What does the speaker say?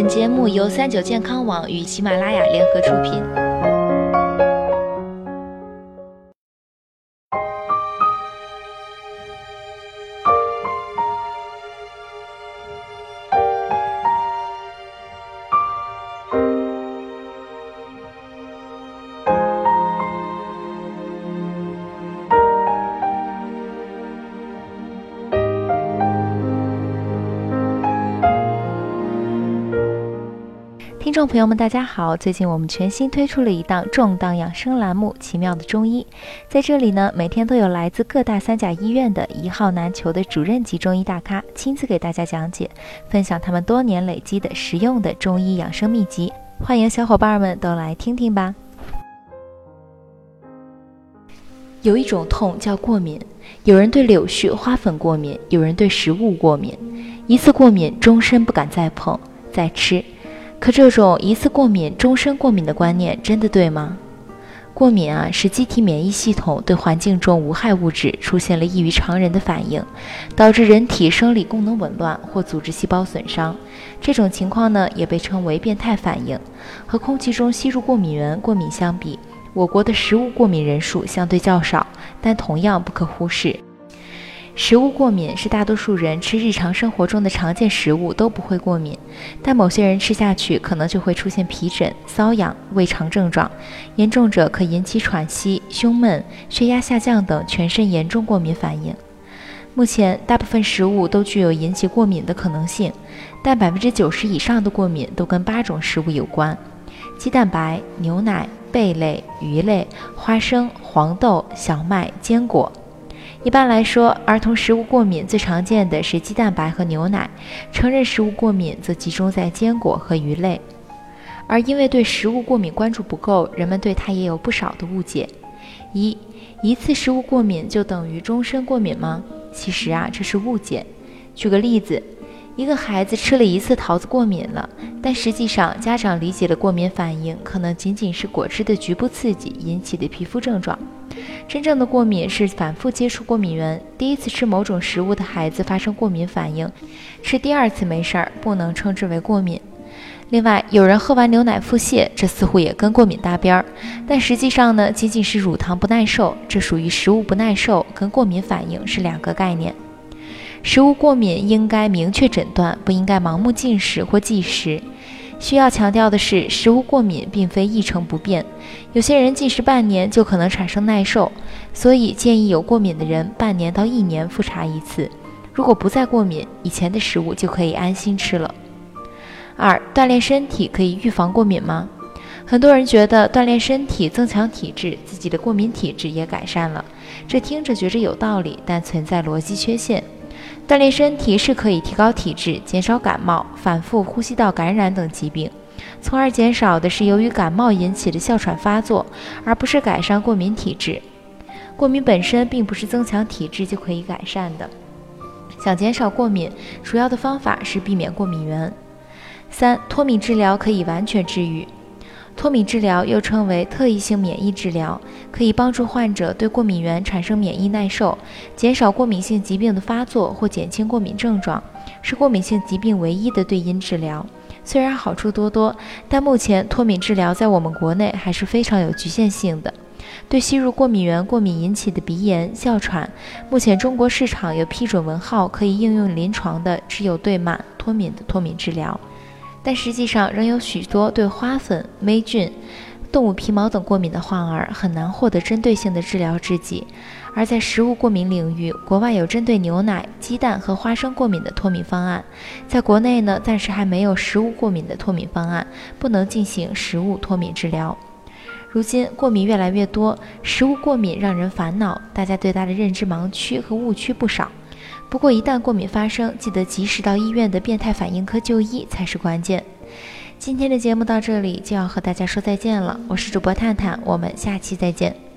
本节目由三九健康网与喜马拉雅联合出品。听众朋友们，大家好！最近我们全新推出了一档重磅养生栏目《奇妙的中医》。在这里呢，每天都有来自各大三甲医院的一号难求的主任级中医大咖，亲自给大家讲解，分享他们多年累积的实用的中医养生秘籍。欢迎小伙伴们都来听听吧。有一种痛叫过敏，有人对柳絮、花粉过敏，有人对食物过敏，一次过敏，终身不敢再碰、再吃。可这种一次过敏终身过敏的观念真的对吗？过敏啊，是机体免疫系统对环境中无害物质出现了异于常人的反应，导致人体生理功能紊乱或组织细胞损伤。这种情况呢，也被称为变态反应。和空气中吸入过敏源过敏相比，我国的食物过敏人数相对较少，但同样不可忽视。食物过敏是大多数人吃日常生活中的常见食物都不会过敏，但某些人吃下去可能就会出现皮疹、瘙痒、胃肠症状，严重者可引起喘息、胸闷、血压下降等全身严重过敏反应。目前，大部分食物都具有引起过敏的可能性，但百分之九十以上的过敏都跟八种食物有关：鸡蛋白、牛奶、贝类、鱼类、花生、黄豆、小麦、坚果。一般来说，儿童食物过敏最常见的是鸡蛋白和牛奶，成人食物过敏则集中在坚果和鱼类。而因为对食物过敏关注不够，人们对它也有不少的误解。一，一次食物过敏就等于终身过敏吗？其实啊，这是误解。举个例子。一个孩子吃了一次桃子过敏了，但实际上家长理解的过敏反应可能仅仅是果汁的局部刺激引起的皮肤症状。真正的过敏是反复接触过敏源，第一次吃某种食物的孩子发生过敏反应，吃第二次没事儿，不能称之为过敏。另外，有人喝完牛奶腹泻，这似乎也跟过敏搭边儿，但实际上呢，仅仅是乳糖不耐受，这属于食物不耐受，跟过敏反应是两个概念。食物过敏应该明确诊断，不应该盲目进食或忌食。需要强调的是，食物过敏并非一成不变，有些人禁食半年就可能产生耐受，所以建议有过敏的人半年到一年复查一次。如果不再过敏，以前的食物就可以安心吃了。二、锻炼身体可以预防过敏吗？很多人觉得锻炼身体增强体质，自己的过敏体质也改善了，这听着觉着有道理，但存在逻辑缺陷。锻炼身体是可以提高体质，减少感冒、反复呼吸道感染等疾病，从而减少的是由于感冒引起的哮喘发作，而不是改善过敏体质。过敏本身并不是增强体质就可以改善的。想减少过敏，主要的方法是避免过敏源。三、脱敏治疗可以完全治愈。脱敏治疗又称为特异性免疫治疗，可以帮助患者对过敏源产生免疫耐受，减少过敏性疾病的发作或减轻过敏症状，是过敏性疾病唯一的对因治疗。虽然好处多多，但目前脱敏治疗在我们国内还是非常有局限性的。对吸入过敏源过敏引起的鼻炎、哮喘，目前中国市场有批准文号可以应用临床的，只有对螨脱敏的脱敏治疗。但实际上，仍有许多对花粉、霉菌、动物皮毛等过敏的患儿很难获得针对性的治疗制剂。而在食物过敏领域，国外有针对牛奶、鸡蛋和花生过敏的脱敏方案，在国内呢，暂时还没有食物过敏的脱敏方案，不能进行食物脱敏治疗。如今过敏越来越多，食物过敏让人烦恼，大家对它的认知盲区和误区不少。不过，一旦过敏发生，记得及时到医院的变态反应科就医才是关键。今天的节目到这里就要和大家说再见了，我是主播探探，我们下期再见。